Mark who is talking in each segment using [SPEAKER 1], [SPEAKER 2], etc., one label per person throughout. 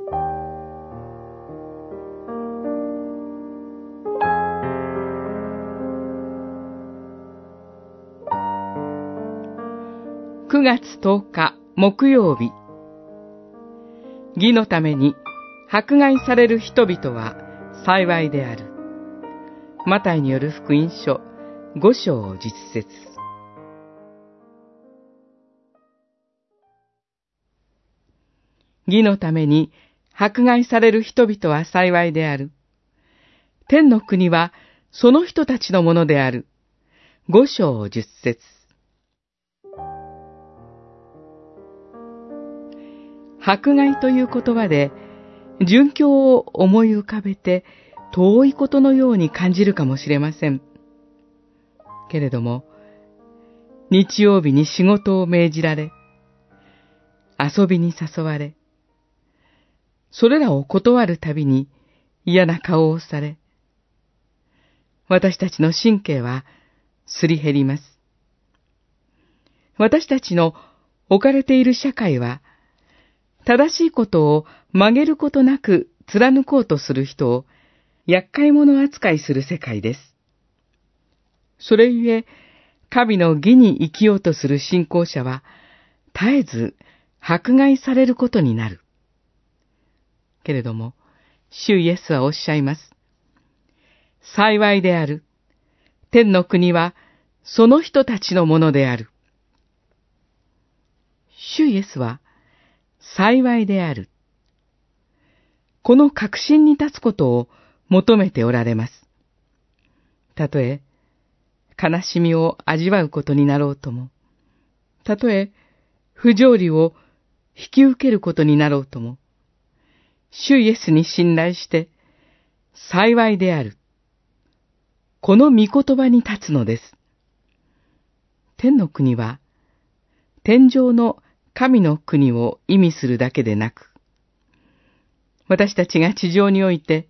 [SPEAKER 1] 9月10日木曜日義のために迫害される人々は幸いである。マタイによる福音書5章を実説義のために迫害される人々は幸いである。天の国はその人たちのものである。5章10節迫害という言葉で、殉教を思い浮かべて遠いことのように感じるかもしれません。けれども、日曜日に仕事を命じられ、遊びに誘われ、それらを断るたびに嫌な顔をされ、私たちの神経はすり減ります。私たちの置かれている社会は、正しいことを曲げることなく貫こうとする人を厄介者扱いする世界です。それゆえ、神の義に生きようとする信仰者は、絶えず迫害されることになる。けれども、主イエスはおっしゃいます。幸いである。天の国は、その人たちのものである。主イエスは、幸いである。この確信に立つことを求めておられます。たとえ、悲しみを味わうことになろうとも、たとえ不条理を引き受けることになろうとも、主イエスに信頼して、幸いである。この御言葉に立つのです。天の国は、天上の神の国を意味するだけでなく、私たちが地上において、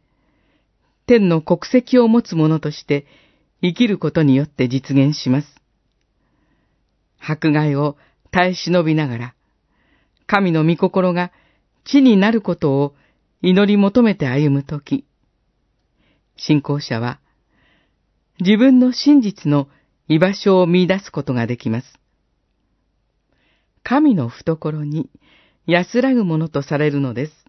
[SPEAKER 1] 天の国籍を持つ者として生きることによって実現します。迫害を耐え忍びながら、神の御心が地になることを祈り求めて歩むとき、信仰者は自分の真実の居場所を見出すことができます。神の懐に安らぐものとされるのです。